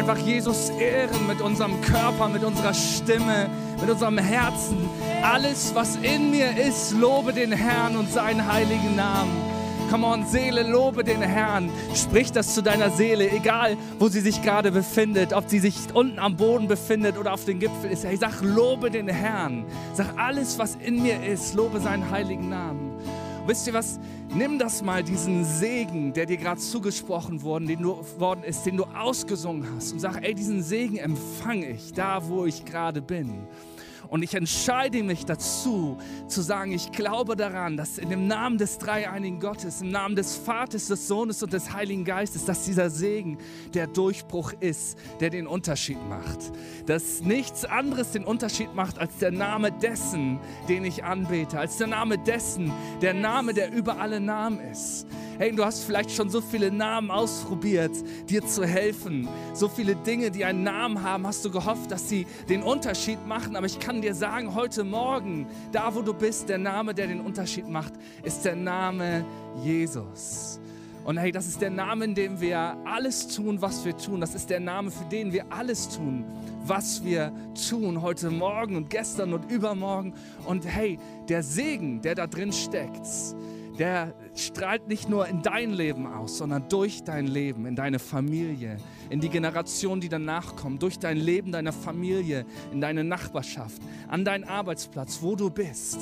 einfach Jesus ehren mit unserem Körper, mit unserer Stimme, mit unserem Herzen. Alles, was in mir ist, lobe den Herrn und seinen heiligen Namen. Come on, Seele, lobe den Herrn. Sprich das zu deiner Seele, egal wo sie sich gerade befindet, ob sie sich unten am Boden befindet oder auf dem Gipfel ist. Hey, sag, lobe den Herrn. Sag alles, was in mir ist, lobe seinen heiligen Namen. Wisst ihr was? Nimm das mal, diesen Segen, der dir gerade zugesprochen worden, den du, worden ist, den du ausgesungen hast und sag, ey, diesen Segen empfange ich da, wo ich gerade bin. Und ich entscheide mich dazu, zu sagen, ich glaube daran, dass in dem Namen des dreieinigen Gottes, im Namen des Vaters, des Sohnes und des Heiligen Geistes, dass dieser Segen der Durchbruch ist, der den Unterschied macht. Dass nichts anderes den Unterschied macht als der Name dessen, den ich anbete, als der Name dessen, der Name, der über alle Namen ist. Hey, du hast vielleicht schon so viele Namen ausprobiert, dir zu helfen. So viele Dinge, die einen Namen haben, hast du gehofft, dass sie den Unterschied machen. Aber ich kann dir sagen, heute Morgen, da wo du bist, der Name, der den Unterschied macht, ist der Name Jesus. Und hey, das ist der Name, in dem wir alles tun, was wir tun. Das ist der Name, für den wir alles tun, was wir tun, heute Morgen und gestern und übermorgen. Und hey, der Segen, der da drin steckt, der strahlt nicht nur in dein Leben aus, sondern durch dein Leben, in deine Familie, in die Generation, die danach kommt, durch dein Leben, deiner Familie, in deine Nachbarschaft, an deinen Arbeitsplatz, wo du bist.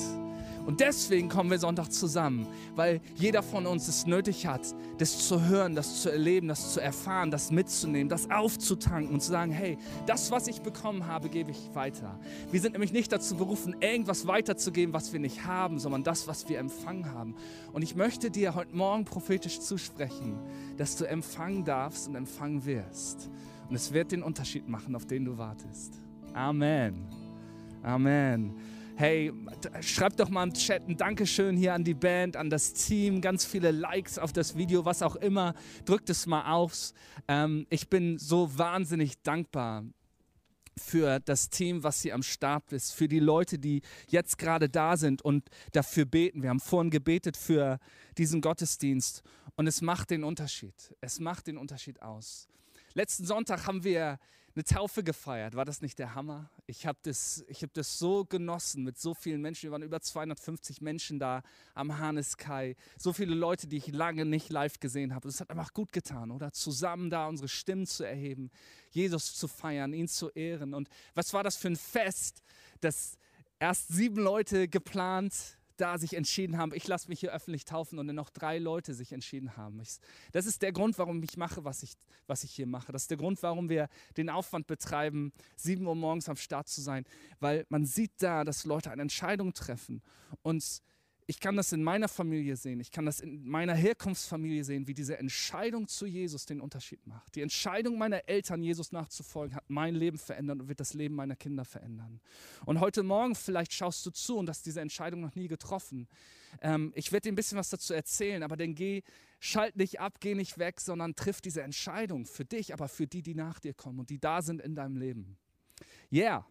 Und deswegen kommen wir Sonntag zusammen, weil jeder von uns es nötig hat, das zu hören, das zu erleben, das zu erfahren, das mitzunehmen, das aufzutanken und zu sagen, hey, das, was ich bekommen habe, gebe ich weiter. Wir sind nämlich nicht dazu berufen, irgendwas weiterzugeben, was wir nicht haben, sondern das, was wir empfangen haben. Und ich möchte dir heute Morgen prophetisch zusprechen, dass du empfangen darfst und empfangen wirst. Und es wird den Unterschied machen, auf den du wartest. Amen. Amen hey, schreib doch mal im Chat ein Dankeschön hier an die Band, an das Team, ganz viele Likes auf das Video, was auch immer. Drückt es mal aus. Ähm, ich bin so wahnsinnig dankbar für das Team, was hier am Start ist, für die Leute, die jetzt gerade da sind und dafür beten. Wir haben vorhin gebetet für diesen Gottesdienst und es macht den Unterschied. Es macht den Unterschied aus. Letzten Sonntag haben wir eine Taufe gefeiert. War das nicht der Hammer? Ich habe das, hab das so genossen mit so vielen Menschen. Wir waren über 250 Menschen da am Hanneskai. So viele Leute, die ich lange nicht live gesehen habe. Es hat einfach gut getan, oder? Zusammen da unsere Stimmen zu erheben, Jesus zu feiern, ihn zu ehren. Und was war das für ein Fest, dass erst sieben Leute geplant, da sich entschieden haben, ich lasse mich hier öffentlich taufen und dann noch drei Leute sich entschieden haben. Ich, das ist der Grund, warum ich mache, was ich, was ich hier mache. Das ist der Grund, warum wir den Aufwand betreiben, sieben Uhr morgens am Start zu sein, weil man sieht da, dass Leute eine Entscheidung treffen und ich kann das in meiner Familie sehen, ich kann das in meiner Herkunftsfamilie sehen, wie diese Entscheidung zu Jesus den Unterschied macht. Die Entscheidung meiner Eltern, Jesus nachzufolgen, hat mein Leben verändert und wird das Leben meiner Kinder verändern. Und heute Morgen vielleicht schaust du zu und hast diese Entscheidung noch nie getroffen. Ähm, ich werde dir ein bisschen was dazu erzählen, aber dann geh, schalt nicht ab, geh nicht weg, sondern triff diese Entscheidung für dich, aber für die, die nach dir kommen und die da sind in deinem Leben. Yeah.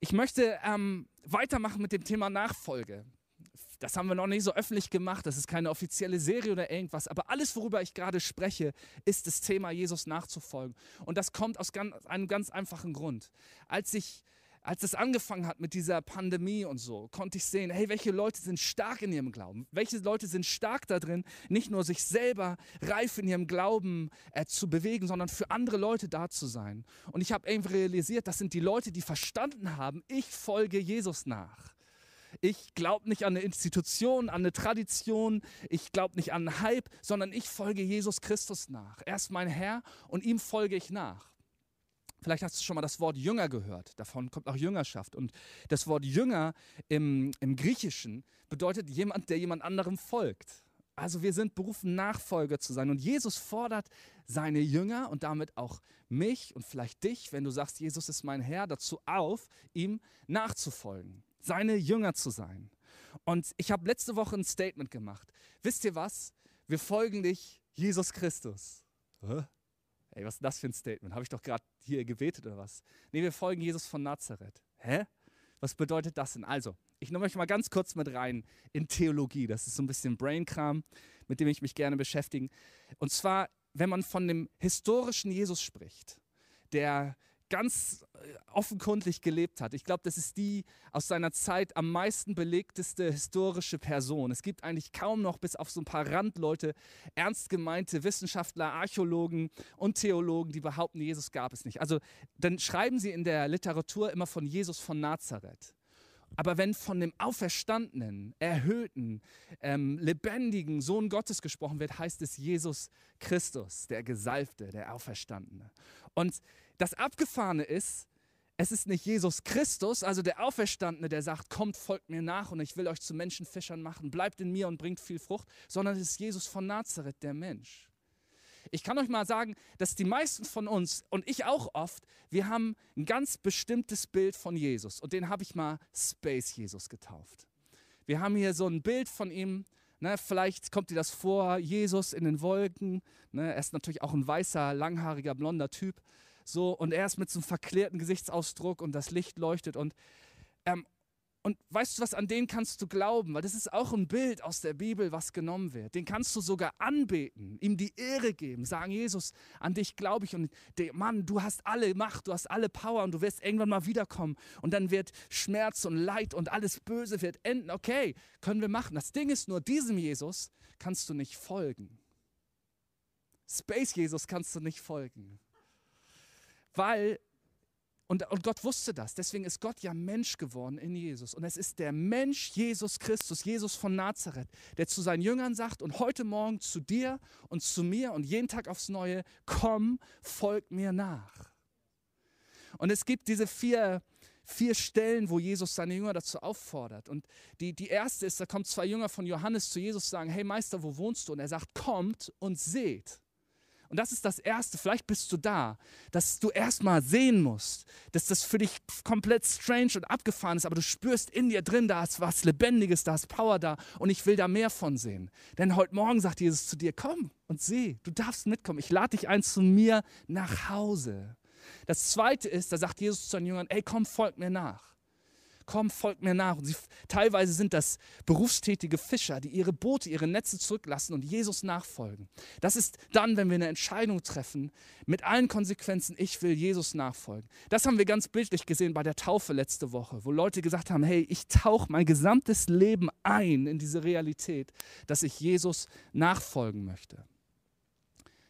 Ich möchte ähm, weitermachen mit dem Thema Nachfolge das haben wir noch nicht so öffentlich gemacht, das ist keine offizielle Serie oder irgendwas, aber alles, worüber ich gerade spreche, ist das Thema, Jesus nachzufolgen. Und das kommt aus ganz, einem ganz einfachen Grund. Als ich als es angefangen hat mit dieser Pandemie und so, konnte ich sehen, hey, welche Leute sind stark in ihrem Glauben? Welche Leute sind stark da drin, nicht nur sich selber reif in ihrem Glauben äh, zu bewegen, sondern für andere Leute da zu sein. Und ich habe irgendwie realisiert, das sind die Leute, die verstanden haben, ich folge Jesus nach. Ich glaube nicht an eine Institution, an eine Tradition. Ich glaube nicht an einen Hype, sondern ich folge Jesus Christus nach. Er ist mein Herr und ihm folge ich nach. Vielleicht hast du schon mal das Wort Jünger gehört. Davon kommt auch Jüngerschaft. Und das Wort Jünger im, im Griechischen bedeutet jemand, der jemand anderem folgt. Also wir sind berufen, Nachfolger zu sein. Und Jesus fordert seine Jünger und damit auch mich und vielleicht dich, wenn du sagst, Jesus ist mein Herr, dazu auf, ihm nachzufolgen seine Jünger zu sein. Und ich habe letzte Woche ein Statement gemacht. Wisst ihr was? Wir folgen dich, Jesus Christus. Hä? Ey, was ist das für ein Statement? Habe ich doch gerade hier gebetet oder was? Nee, wir folgen Jesus von Nazareth. Hä? Was bedeutet das denn? Also, ich nehme euch mal ganz kurz mit rein in Theologie. Das ist so ein bisschen Brainkram, mit dem ich mich gerne beschäftige. Und zwar, wenn man von dem historischen Jesus spricht, der ganz äh, offenkundig gelebt hat. Ich glaube, das ist die aus seiner Zeit am meisten belegteste historische Person. Es gibt eigentlich kaum noch, bis auf so ein paar Randleute, ernst gemeinte Wissenschaftler, Archäologen und Theologen, die behaupten, Jesus gab es nicht. Also dann schreiben sie in der Literatur immer von Jesus von Nazareth. Aber wenn von dem auferstandenen, erhöhten, ähm, lebendigen Sohn Gottes gesprochen wird, heißt es Jesus Christus, der Gesalbte, der Auferstandene. Und das Abgefahrene ist, es ist nicht Jesus Christus, also der Auferstandene, der sagt, kommt, folgt mir nach und ich will euch zu Menschenfischern machen, bleibt in mir und bringt viel Frucht, sondern es ist Jesus von Nazareth, der Mensch. Ich kann euch mal sagen, dass die meisten von uns und ich auch oft, wir haben ein ganz bestimmtes Bild von Jesus und den habe ich mal Space Jesus getauft. Wir haben hier so ein Bild von ihm, ne, vielleicht kommt dir das vor, Jesus in den Wolken, ne, er ist natürlich auch ein weißer, langhaariger, blonder Typ, so und er ist mit so einem verklärten Gesichtsausdruck und das Licht leuchtet und ähm, und weißt du was, an den kannst du glauben, weil das ist auch ein Bild aus der Bibel, was genommen wird. Den kannst du sogar anbeten, ihm die Ehre geben, sagen, Jesus, an dich glaube ich und Mann, du hast alle Macht, du hast alle Power und du wirst irgendwann mal wiederkommen und dann wird Schmerz und Leid und alles Böse wird enden. Okay, können wir machen. Das Ding ist nur, diesem Jesus kannst du nicht folgen. Space Jesus kannst du nicht folgen. Weil und, und Gott wusste das. Deswegen ist Gott ja Mensch geworden in Jesus. Und es ist der Mensch Jesus Christus, Jesus von Nazareth, der zu seinen Jüngern sagt und heute Morgen zu dir und zu mir und jeden Tag aufs Neue, komm, folg mir nach. Und es gibt diese vier, vier Stellen, wo Jesus seine Jünger dazu auffordert. Und die, die erste ist, da kommen zwei Jünger von Johannes zu Jesus und sagen, hey Meister, wo wohnst du? Und er sagt, kommt und seht. Und das ist das Erste, vielleicht bist du da, dass du erstmal sehen musst, dass das für dich komplett strange und abgefahren ist, aber du spürst in dir drin, da ist was Lebendiges, da ist Power da und ich will da mehr von sehen. Denn heute Morgen sagt Jesus zu dir, komm und seh, du darfst mitkommen, ich lade dich ein zu mir nach Hause. Das Zweite ist, da sagt Jesus zu seinen Jüngern, ey komm, folg mir nach komm, folgt mir nach. Und sie, teilweise sind das berufstätige Fischer, die ihre Boote, ihre Netze zurücklassen und Jesus nachfolgen. Das ist dann, wenn wir eine Entscheidung treffen, mit allen Konsequenzen, ich will Jesus nachfolgen. Das haben wir ganz bildlich gesehen bei der Taufe letzte Woche, wo Leute gesagt haben, hey, ich tauche mein gesamtes Leben ein in diese Realität, dass ich Jesus nachfolgen möchte.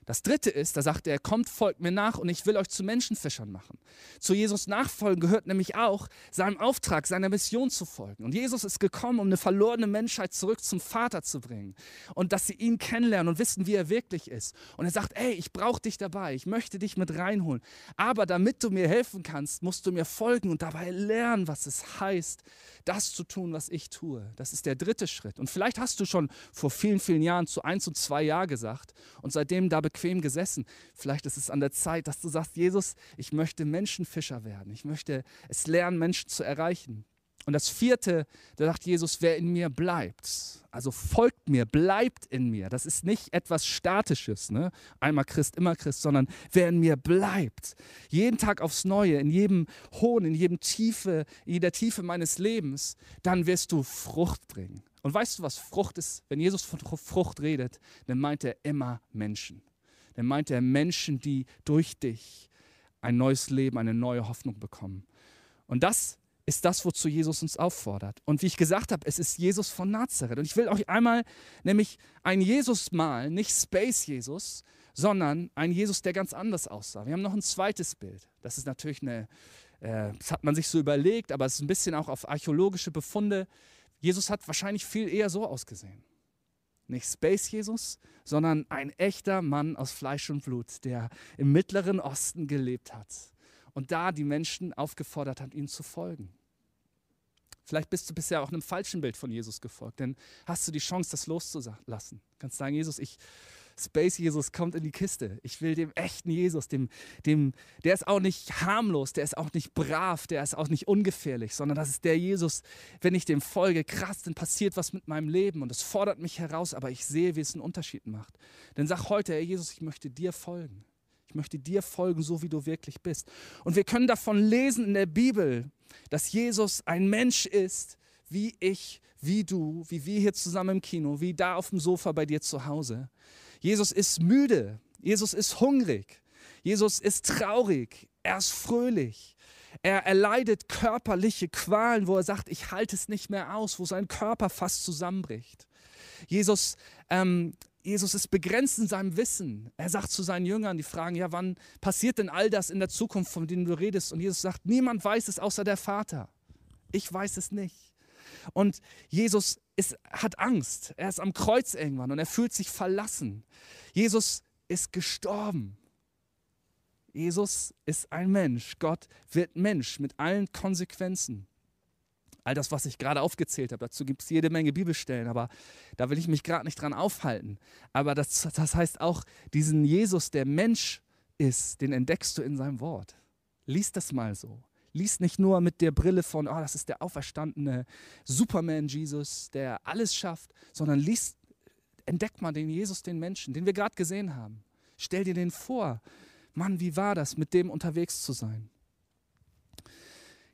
Das dritte ist, da sagt er, kommt, folgt mir nach und ich will euch zu Menschenfischern machen. Zu Jesus nachfolgen gehört nämlich auch, seinem Auftrag, seiner Mission zu folgen. Und Jesus ist gekommen, um eine verlorene Menschheit zurück zum Vater zu bringen. Und dass sie ihn kennenlernen und wissen, wie er wirklich ist. Und er sagt, ey, ich brauche dich dabei, ich möchte dich mit reinholen. Aber damit du mir helfen kannst, musst du mir folgen und dabei lernen, was es heißt, das zu tun, was ich tue. Das ist der dritte Schritt. Und vielleicht hast du schon vor vielen, vielen Jahren zu eins und zwei Ja gesagt und seitdem da bequem gesessen. Vielleicht ist es an der Zeit, dass du sagst, Jesus, ich möchte Menschenfischer werden. Ich möchte es lernen, Menschen zu erreichen. Und das vierte, da sagt Jesus, wer in mir bleibt, also folgt mir, bleibt in mir. Das ist nicht etwas Statisches, ne? einmal Christ, immer Christ, sondern wer in mir bleibt, jeden Tag aufs Neue, in jedem Hohn, in jedem Tiefe, in jeder Tiefe meines Lebens, dann wirst du Frucht bringen. Und weißt du, was Frucht ist? Wenn Jesus von Frucht redet, dann meint er immer Menschen. Dann meint er Menschen, die durch dich ein neues Leben, eine neue Hoffnung bekommen. Und das ist das, wozu Jesus uns auffordert. Und wie ich gesagt habe, es ist Jesus von Nazareth. Und ich will euch einmal nämlich einen Jesus malen, nicht Space Jesus, sondern einen Jesus, der ganz anders aussah. Wir haben noch ein zweites Bild. Das ist natürlich eine, äh, das hat man sich so überlegt, aber es ist ein bisschen auch auf archäologische Befunde. Jesus hat wahrscheinlich viel eher so ausgesehen. Nicht Space Jesus, sondern ein echter Mann aus Fleisch und Blut, der im Mittleren Osten gelebt hat und da die Menschen aufgefordert hat, ihm zu folgen. Vielleicht bist du bisher auch einem falschen Bild von Jesus gefolgt, denn hast du die Chance, das loszulassen. Du kannst sagen, Jesus, ich, Space Jesus kommt in die Kiste. Ich will dem echten Jesus, dem, dem, der ist auch nicht harmlos, der ist auch nicht brav, der ist auch nicht ungefährlich, sondern das ist der Jesus, wenn ich dem folge, krass, dann passiert was mit meinem Leben und es fordert mich heraus, aber ich sehe, wie es einen Unterschied macht. Dann sag heute, Herr Jesus, ich möchte dir folgen. Ich möchte dir folgen, so wie du wirklich bist. Und wir können davon lesen in der Bibel, dass Jesus ein Mensch ist, wie ich, wie du, wie wir hier zusammen im Kino, wie da auf dem Sofa bei dir zu Hause. Jesus ist müde. Jesus ist hungrig. Jesus ist traurig, er ist fröhlich. Er erleidet körperliche Qualen, wo er sagt, ich halte es nicht mehr aus, wo sein Körper fast zusammenbricht. Jesus, ähm, Jesus ist begrenzt in seinem Wissen. Er sagt zu seinen Jüngern, die fragen, ja, wann passiert denn all das in der Zukunft, von dem du redest? Und Jesus sagt, niemand weiß es außer der Vater. Ich weiß es nicht. Und Jesus ist, hat Angst. Er ist am Kreuz irgendwann und er fühlt sich verlassen. Jesus ist gestorben. Jesus ist ein Mensch. Gott wird Mensch mit allen Konsequenzen. All das, was ich gerade aufgezählt habe, dazu gibt es jede Menge Bibelstellen, aber da will ich mich gerade nicht dran aufhalten. Aber das, das heißt auch, diesen Jesus, der Mensch ist, den entdeckst du in seinem Wort. Lies das mal so. Lies nicht nur mit der Brille von, oh, das ist der auferstandene Superman Jesus, der alles schafft, sondern lies, entdeck mal den Jesus, den Menschen, den wir gerade gesehen haben. Stell dir den vor. Mann, wie war das, mit dem unterwegs zu sein?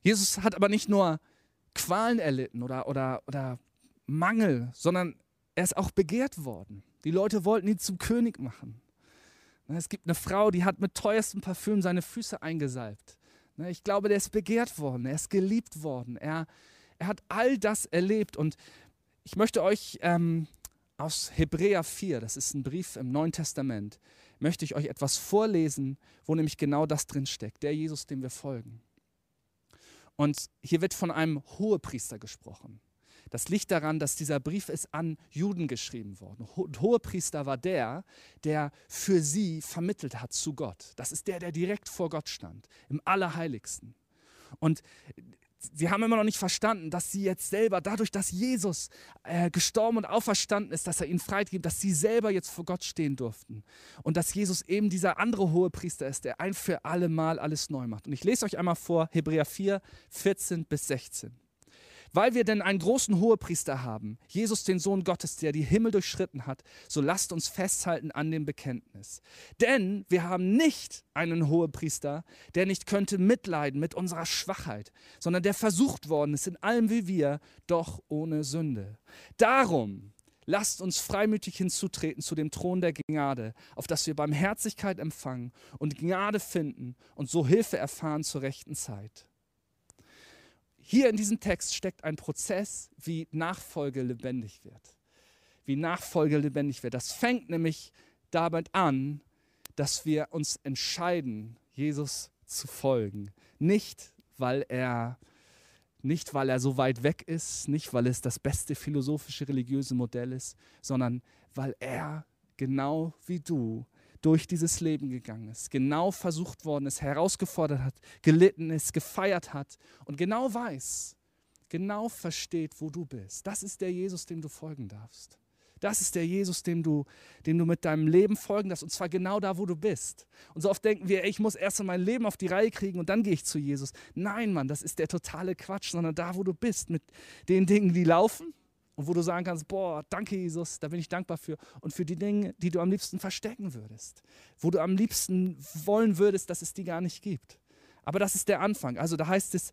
Jesus hat aber nicht nur Qualen erlitten oder, oder, oder Mangel, sondern er ist auch begehrt worden. Die Leute wollten ihn zum König machen. Es gibt eine Frau, die hat mit teuerstem Parfüm seine Füße eingesalbt. Ne, ich glaube, der ist begehrt worden, er ist geliebt worden, er, er hat all das erlebt. Und ich möchte euch ähm, aus Hebräer 4, das ist ein Brief im Neuen Testament, möchte ich euch etwas vorlesen, wo nämlich genau das drin steckt, der Jesus, dem wir folgen. Und hier wird von einem Hohepriester gesprochen. Das liegt daran, dass dieser Brief ist an Juden geschrieben worden. Hohepriester war der, der für sie vermittelt hat zu Gott. Das ist der, der direkt vor Gott stand, im Allerheiligsten. Und sie haben immer noch nicht verstanden, dass sie jetzt selber, dadurch, dass Jesus äh, gestorben und auferstanden ist, dass er ihnen freigegeben, dass sie selber jetzt vor Gott stehen durften. Und dass Jesus eben dieser andere Hohepriester ist, der ein für alle Mal alles neu macht. Und ich lese euch einmal vor, Hebräer 4, 14 bis 16. Weil wir denn einen großen Hohepriester haben, Jesus den Sohn Gottes, der die Himmel durchschritten hat, so lasst uns festhalten an dem Bekenntnis. Denn wir haben nicht einen Hohepriester, der nicht könnte mitleiden mit unserer Schwachheit, sondern der versucht worden ist in allem wie wir, doch ohne Sünde. Darum Lasst uns freimütig hinzutreten zu dem Thron der Gnade, auf dass wir Barmherzigkeit empfangen und Gnade finden und so Hilfe erfahren zur rechten Zeit. Hier in diesem Text steckt ein Prozess, wie Nachfolge lebendig wird. Wie Nachfolge lebendig wird. Das fängt nämlich damit an, dass wir uns entscheiden, Jesus zu folgen. Nicht, weil er nicht, weil er so weit weg ist, nicht, weil es das beste philosophische religiöse Modell ist, sondern weil er genau wie du durch dieses Leben gegangen ist, genau versucht worden ist, herausgefordert hat, gelitten ist, gefeiert hat und genau weiß, genau versteht, wo du bist. Das ist der Jesus, dem du folgen darfst. Das ist der Jesus, dem du, dem du mit deinem Leben folgen darfst, und zwar genau da, wo du bist. Und so oft denken wir, ich muss erst mein Leben auf die Reihe kriegen und dann gehe ich zu Jesus. Nein, Mann, das ist der totale Quatsch, sondern da, wo du bist, mit den Dingen, die laufen und wo du sagen kannst, boah, danke Jesus, da bin ich dankbar für. Und für die Dinge, die du am liebsten verstecken würdest. Wo du am liebsten wollen würdest, dass es die gar nicht gibt. Aber das ist der Anfang. Also da heißt es,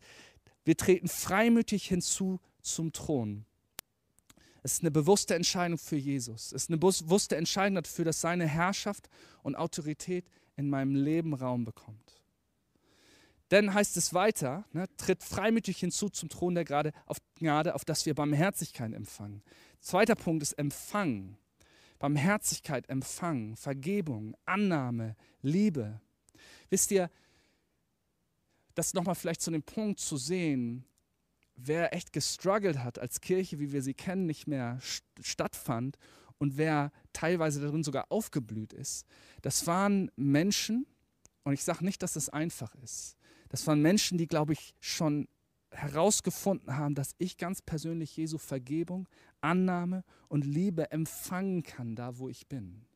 wir treten freimütig hinzu zum Thron. Es ist eine bewusste Entscheidung für Jesus. Es ist eine bewusste Entscheidung dafür, dass seine Herrschaft und Autorität in meinem Leben Raum bekommt. Dann heißt es weiter, ne, tritt freimütig hinzu zum Thron der Gnade auf, Gnade, auf das wir Barmherzigkeit empfangen. Zweiter Punkt ist Empfangen. Barmherzigkeit, Empfangen, Vergebung, Annahme, Liebe. Wisst ihr, das nochmal vielleicht zu dem Punkt zu sehen, wer echt gestruggelt hat, als Kirche, wie wir sie kennen, nicht mehr stattfand und wer teilweise darin sogar aufgeblüht ist, das waren Menschen, und ich sage nicht, dass das einfach ist, das waren Menschen, die, glaube ich, schon herausgefunden haben, dass ich ganz persönlich Jesu Vergebung, Annahme und Liebe empfangen kann, da wo ich bin.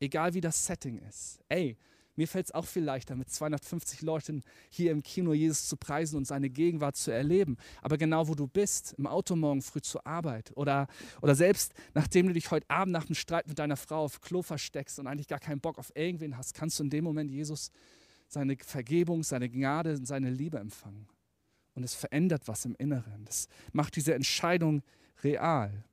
Egal wie das Setting ist. Ey, mir fällt es auch viel leichter, mit 250 Leuten hier im Kino Jesus zu preisen und seine Gegenwart zu erleben. Aber genau wo du bist, im Auto morgen früh zur Arbeit oder, oder selbst nachdem du dich heute Abend nach dem Streit mit deiner Frau auf Klo versteckst und eigentlich gar keinen Bock auf irgendwen hast, kannst du in dem Moment Jesus seine Vergebung, seine Gnade und seine Liebe empfangen. Und es verändert was im Inneren. Das macht diese Entscheidung real.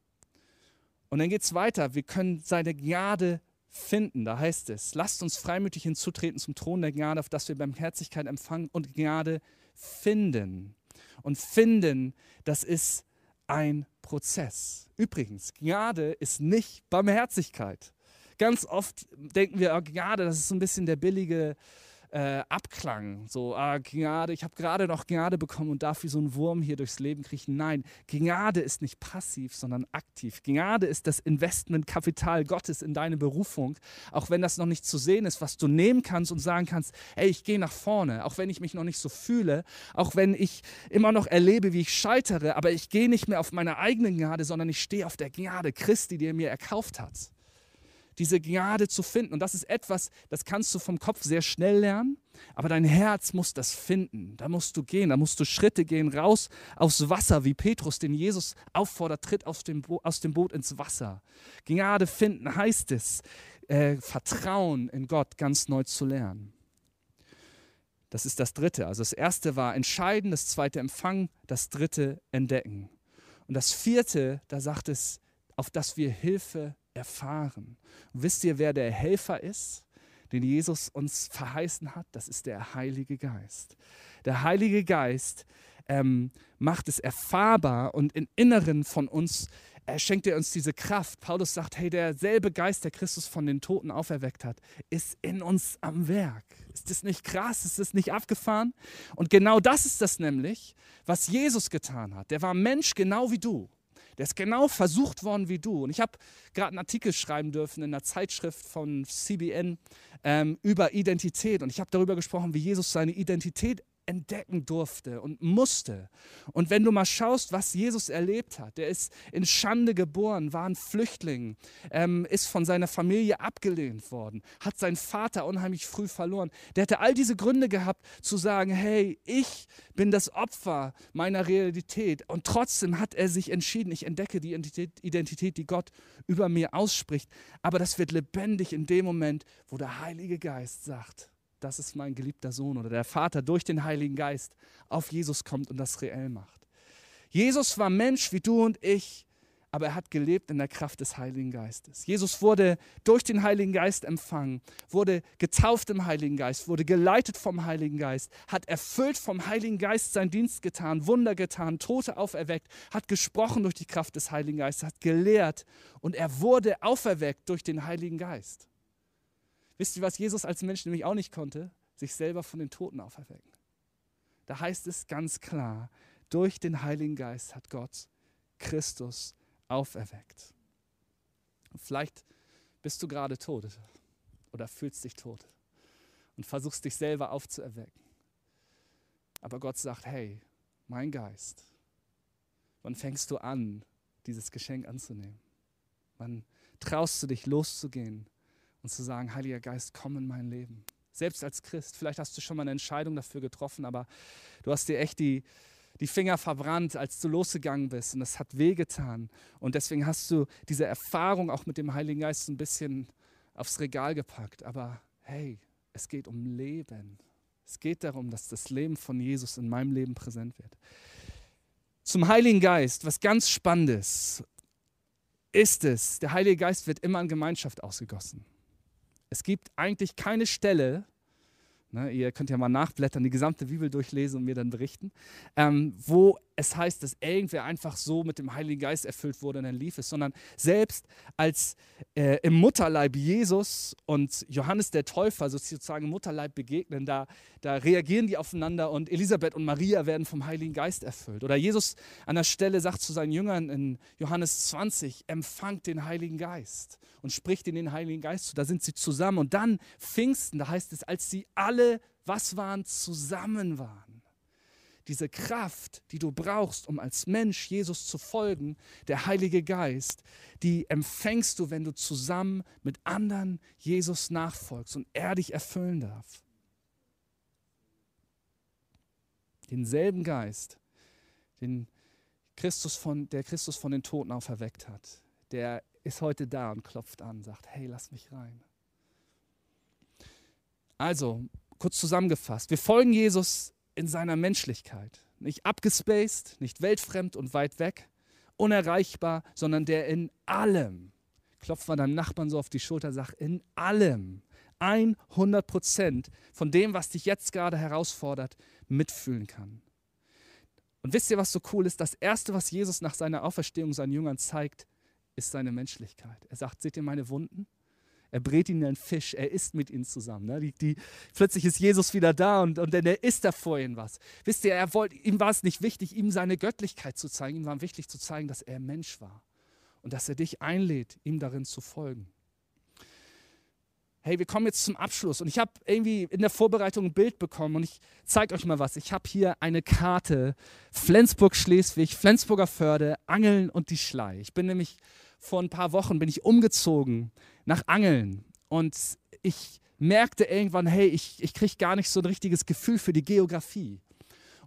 Und dann geht es weiter. Wir können seine Gnade finden, da heißt es, lasst uns freimütig hinzutreten zum Thron der Gnade, auf dass wir Barmherzigkeit empfangen und Gnade finden. Und finden, das ist ein Prozess. Übrigens, Gnade ist nicht Barmherzigkeit. Ganz oft denken wir, oh, Gnade, das ist so ein bisschen der billige äh, Abklang. So, ah, Gnade, ich habe gerade noch Gnade bekommen und darf wie so ein Wurm hier durchs Leben kriechen. Nein, Gnade ist nicht passiv, sondern aktiv. Gnade ist das Investmentkapital Gottes in deine Berufung, auch wenn das noch nicht zu sehen ist, was du nehmen kannst und sagen kannst, ey, ich gehe nach vorne, auch wenn ich mich noch nicht so fühle, auch wenn ich immer noch erlebe, wie ich scheitere, aber ich gehe nicht mehr auf meine eigene Gnade, sondern ich stehe auf der Gnade Christi, die er mir erkauft hat diese Gnade zu finden. Und das ist etwas, das kannst du vom Kopf sehr schnell lernen, aber dein Herz muss das finden. Da musst du gehen, da musst du Schritte gehen, raus aufs Wasser, wie Petrus, den Jesus auffordert, tritt aus dem, Bo aus dem Boot ins Wasser. Gnade finden heißt es, äh, Vertrauen in Gott ganz neu zu lernen. Das ist das Dritte. Also das Erste war entscheiden, das Zweite empfangen, das Dritte entdecken. Und das Vierte, da sagt es, auf das wir Hilfe erfahren. Und wisst ihr, wer der Helfer ist, den Jesus uns verheißen hat? Das ist der Heilige Geist. Der Heilige Geist ähm, macht es erfahrbar und im Inneren von uns er schenkt er uns diese Kraft. Paulus sagt, hey, derselbe Geist, der Christus von den Toten auferweckt hat, ist in uns am Werk. Ist das nicht krass? Ist das nicht abgefahren? Und genau das ist das nämlich, was Jesus getan hat. Der war Mensch genau wie du. Der ist genau versucht worden wie du. Und ich habe gerade einen Artikel schreiben dürfen in einer Zeitschrift von CBN ähm, über Identität. Und ich habe darüber gesprochen, wie Jesus seine Identität entdecken durfte und musste. Und wenn du mal schaust, was Jesus erlebt hat, der ist in Schande geboren, war ein Flüchtling, ähm, ist von seiner Familie abgelehnt worden, hat seinen Vater unheimlich früh verloren. Der hätte all diese Gründe gehabt zu sagen, hey, ich bin das Opfer meiner Realität. Und trotzdem hat er sich entschieden, ich entdecke die Identität die Gott über mir ausspricht. Aber das wird lebendig in dem Moment, wo der Heilige Geist sagt, das ist mein geliebter Sohn oder der Vater durch den Heiligen Geist auf Jesus kommt und das reell macht. Jesus war Mensch wie du und ich, aber er hat gelebt in der Kraft des Heiligen Geistes. Jesus wurde durch den Heiligen Geist empfangen, wurde getauft im Heiligen Geist, wurde geleitet vom Heiligen Geist, hat erfüllt vom Heiligen Geist seinen Dienst getan, Wunder getan, Tote auferweckt, hat gesprochen durch die Kraft des Heiligen Geistes, hat gelehrt und er wurde auferweckt durch den Heiligen Geist. Wisst ihr, was Jesus als Mensch nämlich auch nicht konnte? Sich selber von den Toten auferwecken. Da heißt es ganz klar, durch den Heiligen Geist hat Gott Christus auferweckt. Und vielleicht bist du gerade tot oder fühlst dich tot und versuchst dich selber aufzuerwecken. Aber Gott sagt, hey, mein Geist, wann fängst du an, dieses Geschenk anzunehmen? Wann traust du dich loszugehen und zu sagen, Heiliger Geist, komm in mein Leben. Selbst als Christ, vielleicht hast du schon mal eine Entscheidung dafür getroffen, aber du hast dir echt die, die Finger verbrannt, als du losgegangen bist und das hat wehgetan. Und deswegen hast du diese Erfahrung auch mit dem Heiligen Geist ein bisschen aufs Regal gepackt. Aber hey, es geht um Leben. Es geht darum, dass das Leben von Jesus in meinem Leben präsent wird. Zum Heiligen Geist, was ganz Spannendes ist es, der Heilige Geist wird immer in Gemeinschaft ausgegossen. Es gibt eigentlich keine Stelle, ne, ihr könnt ja mal nachblättern, die gesamte Bibel durchlesen und mir dann berichten, ähm, wo es heißt, dass irgendwer einfach so mit dem Heiligen Geist erfüllt wurde und dann lief es, sondern selbst als äh, im Mutterleib Jesus und Johannes der Täufer sozusagen im Mutterleib begegnen, da, da reagieren die aufeinander und Elisabeth und Maria werden vom Heiligen Geist erfüllt. Oder Jesus an der Stelle sagt zu seinen Jüngern in Johannes 20, empfangt den Heiligen Geist und spricht in den Heiligen Geist zu. Da sind sie zusammen und dann Pfingsten, da heißt es, als sie alle, was waren, zusammen waren diese Kraft, die du brauchst, um als Mensch Jesus zu folgen, der Heilige Geist, die empfängst du, wenn du zusammen mit anderen Jesus nachfolgst und er dich erfüllen darf. Denselben Geist, den Christus von, der Christus von den Toten auferweckt hat, der ist heute da und klopft an, sagt, hey, lass mich rein. Also, kurz zusammengefasst, wir folgen Jesus in seiner Menschlichkeit. Nicht abgespaced, nicht weltfremd und weit weg, unerreichbar, sondern der in allem Klopf mal deinem Nachbarn so auf die Schulter, sag in allem 100 Prozent von dem, was dich jetzt gerade herausfordert, mitfühlen kann. Und wisst ihr, was so cool ist? Das Erste, was Jesus nach seiner Auferstehung seinen Jüngern zeigt, ist seine Menschlichkeit. Er sagt, seht ihr meine Wunden? Er brät ihnen einen Fisch, er isst mit ihnen zusammen. Ne? Die, die, plötzlich ist Jesus wieder da und, und er isst da vor ihnen was. Wisst ihr, er wollte, ihm war es nicht wichtig, ihm seine Göttlichkeit zu zeigen. Ihm war wichtig zu zeigen, dass er Mensch war und dass er dich einlädt, ihm darin zu folgen. Hey, wir kommen jetzt zum Abschluss und ich habe irgendwie in der Vorbereitung ein Bild bekommen und ich zeige euch mal was. Ich habe hier eine Karte Flensburg-Schleswig, Flensburger Förde, Angeln und die Schlei. Ich bin nämlich vor ein paar Wochen bin ich umgezogen nach Angeln und ich merkte irgendwann, hey, ich, ich kriege gar nicht so ein richtiges Gefühl für die Geografie.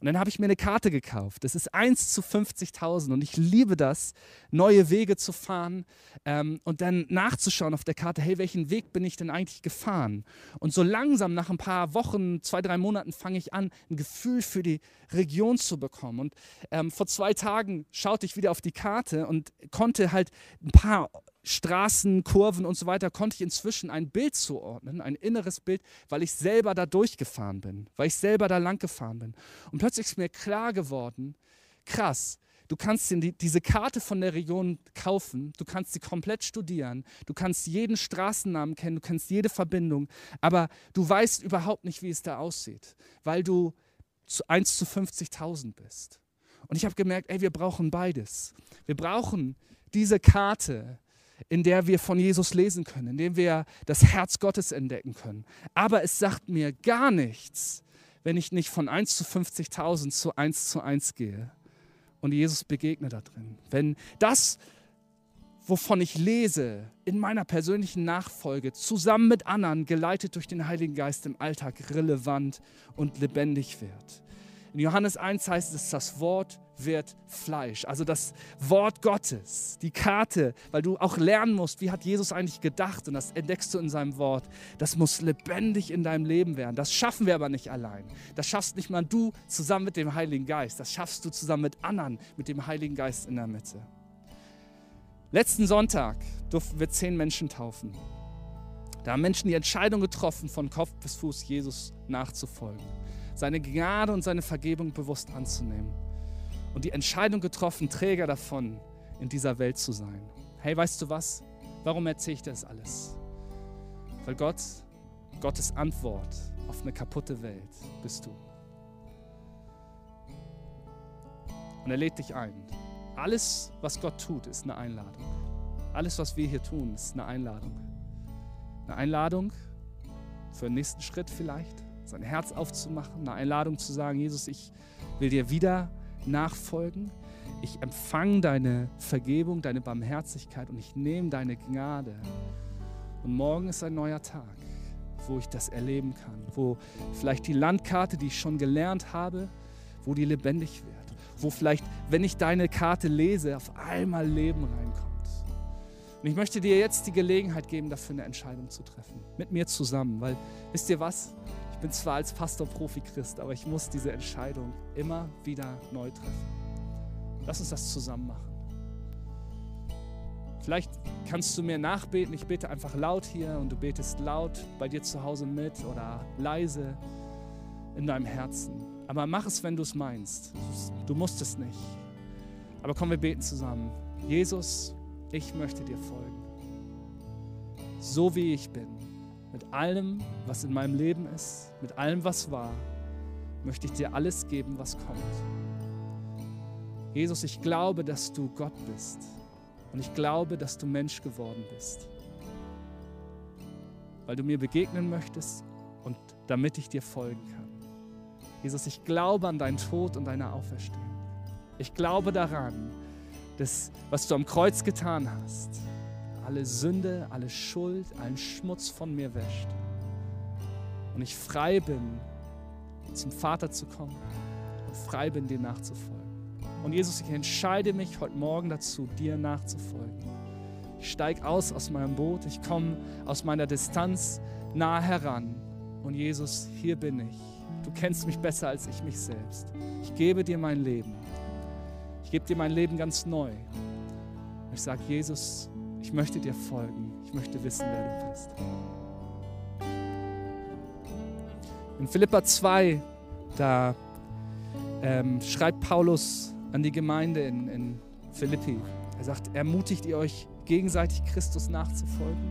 Und dann habe ich mir eine Karte gekauft. Das ist 1 zu 50.000 und ich liebe das, neue Wege zu fahren ähm, und dann nachzuschauen auf der Karte, hey, welchen Weg bin ich denn eigentlich gefahren? Und so langsam nach ein paar Wochen, zwei, drei Monaten fange ich an, ein Gefühl für die Region zu bekommen. Und ähm, vor zwei Tagen schaute ich wieder auf die Karte und konnte halt ein paar Straßen, Kurven und so weiter, konnte ich inzwischen ein Bild zuordnen, ein inneres Bild, weil ich selber da durchgefahren bin, weil ich selber da lang gefahren bin. Und plötzlich ist mir klar geworden, krass, du kannst die, diese Karte von der Region kaufen, du kannst sie komplett studieren, du kannst jeden Straßennamen kennen, du kennst jede Verbindung, aber du weißt überhaupt nicht, wie es da aussieht, weil du zu 1 zu 50.000 bist. Und ich habe gemerkt, ey, wir brauchen beides. Wir brauchen diese Karte, in der wir von Jesus lesen können, in dem wir das Herz Gottes entdecken können. Aber es sagt mir gar nichts, wenn ich nicht von 1 zu 50.000 zu 1 zu 1 gehe und Jesus begegne da drin. Wenn das, wovon ich lese, in meiner persönlichen Nachfolge zusammen mit anderen, geleitet durch den Heiligen Geist im Alltag relevant und lebendig wird. In Johannes 1 heißt es, das Wort wird Fleisch. Also das Wort Gottes, die Karte, weil du auch lernen musst, wie hat Jesus eigentlich gedacht und das entdeckst du in seinem Wort. Das muss lebendig in deinem Leben werden. Das schaffen wir aber nicht allein. Das schaffst nicht mal du zusammen mit dem Heiligen Geist. Das schaffst du zusammen mit anderen, mit dem Heiligen Geist in der Mitte. Letzten Sonntag durften wir zehn Menschen taufen. Da haben Menschen die Entscheidung getroffen, von Kopf bis Fuß Jesus nachzufolgen seine Gnade und seine Vergebung bewusst anzunehmen und die Entscheidung getroffen, Träger davon in dieser Welt zu sein. Hey, weißt du was? Warum erzähle ich das alles? Weil Gott, Gottes Antwort auf eine kaputte Welt bist du. Und er lädt dich ein. Alles, was Gott tut, ist eine Einladung. Alles, was wir hier tun, ist eine Einladung. Eine Einladung für den nächsten Schritt vielleicht sein Herz aufzumachen, eine Einladung zu sagen, Jesus, ich will dir wieder nachfolgen. Ich empfange deine Vergebung, deine Barmherzigkeit und ich nehme deine Gnade. Und morgen ist ein neuer Tag, wo ich das erleben kann, wo vielleicht die Landkarte, die ich schon gelernt habe, wo die lebendig wird, wo vielleicht, wenn ich deine Karte lese, auf einmal Leben reinkommt. Und ich möchte dir jetzt die Gelegenheit geben, dafür eine Entscheidung zu treffen, mit mir zusammen, weil wisst ihr was? Ich bin zwar als Pastor Profi-Christ, aber ich muss diese Entscheidung immer wieder neu treffen. Lass uns das zusammen machen. Vielleicht kannst du mir nachbeten. Ich bete einfach laut hier und du betest laut bei dir zu Hause mit oder leise in deinem Herzen. Aber mach es, wenn du es meinst. Du musst es nicht. Aber komm, wir beten zusammen. Jesus, ich möchte dir folgen. So wie ich bin mit allem, was in meinem Leben ist, mit allem, was war, möchte ich dir alles geben, was kommt. Jesus, ich glaube, dass du Gott bist und ich glaube, dass du Mensch geworden bist, weil du mir begegnen möchtest und damit ich dir folgen kann. Jesus, ich glaube an deinen Tod und deine Auferstehung. Ich glaube daran, dass was du am Kreuz getan hast, alle Sünde, alle Schuld, allen Schmutz von mir wäscht. Und ich frei bin, zum Vater zu kommen und frei bin, dir nachzufolgen. Und Jesus, ich entscheide mich heute Morgen dazu, dir nachzufolgen. Ich steige aus aus meinem Boot, ich komme aus meiner Distanz nah heran. Und Jesus, hier bin ich. Du kennst mich besser als ich mich selbst. Ich gebe dir mein Leben. Ich gebe dir mein Leben ganz neu. Ich sage, Jesus, Ich möchte dir folgen. Ich möchte wissen, wer du bist. In Philippa 2, da ähm, schreibt Paulus an die Gemeinde in, in Philippi. Er sagt, ermutigt ihr euch gegenseitig Christus nachzufolgen?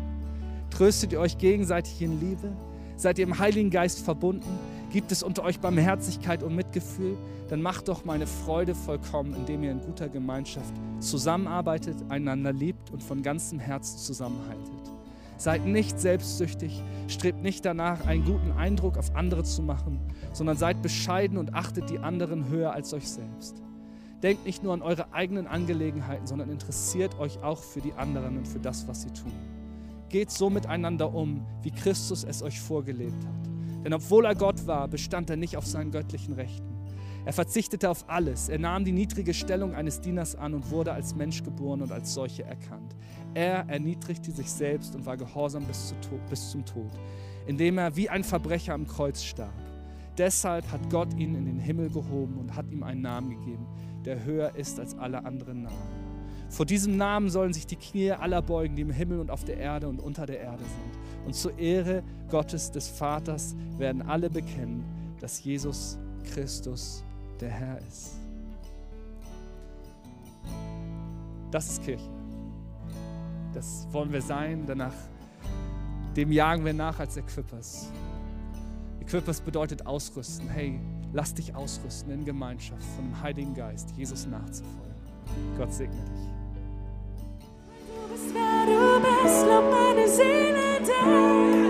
Tröstet ihr euch gegenseitig in Liebe? Seid ihr im Heiligen Geist verbunden? Gibt es unter euch Barmherzigkeit und Mitgefühl? Dann macht doch meine Freude vollkommen, indem ihr in guter Gemeinschaft zusammenarbeitet, einander liebt und von ganzem Herzen zusammenhaltet. Seid nicht selbstsüchtig, strebt nicht danach, einen guten Eindruck auf andere zu machen, sondern seid bescheiden und achtet die anderen höher als euch selbst. Denkt nicht nur an eure eigenen Angelegenheiten, sondern interessiert euch auch für die anderen und für das, was sie tun. Geht so miteinander um, wie Christus es euch vorgelebt hat. Denn obwohl er Gott war, bestand er nicht auf seinen göttlichen Rechten. Er verzichtete auf alles. Er nahm die niedrige Stellung eines Dieners an und wurde als Mensch geboren und als solche erkannt. Er erniedrigte sich selbst und war gehorsam bis, bis zum Tod, indem er wie ein Verbrecher am Kreuz starb. Deshalb hat Gott ihn in den Himmel gehoben und hat ihm einen Namen gegeben, der höher ist als alle anderen Namen. Vor diesem Namen sollen sich die Knie aller beugen, die im Himmel und auf der Erde und unter der Erde sind. Und zur Ehre Gottes des Vaters werden alle bekennen, dass Jesus Christus der Herr ist. Das ist Kirche. Das wollen wir sein. Danach, dem jagen wir nach als Equippers. Equippers bedeutet ausrüsten. Hey, lass dich ausrüsten in Gemeinschaft von dem Heiligen Geist, Jesus nachzufolgen. Gott segne dich. Du bist wer du bist, lob meine Seele day.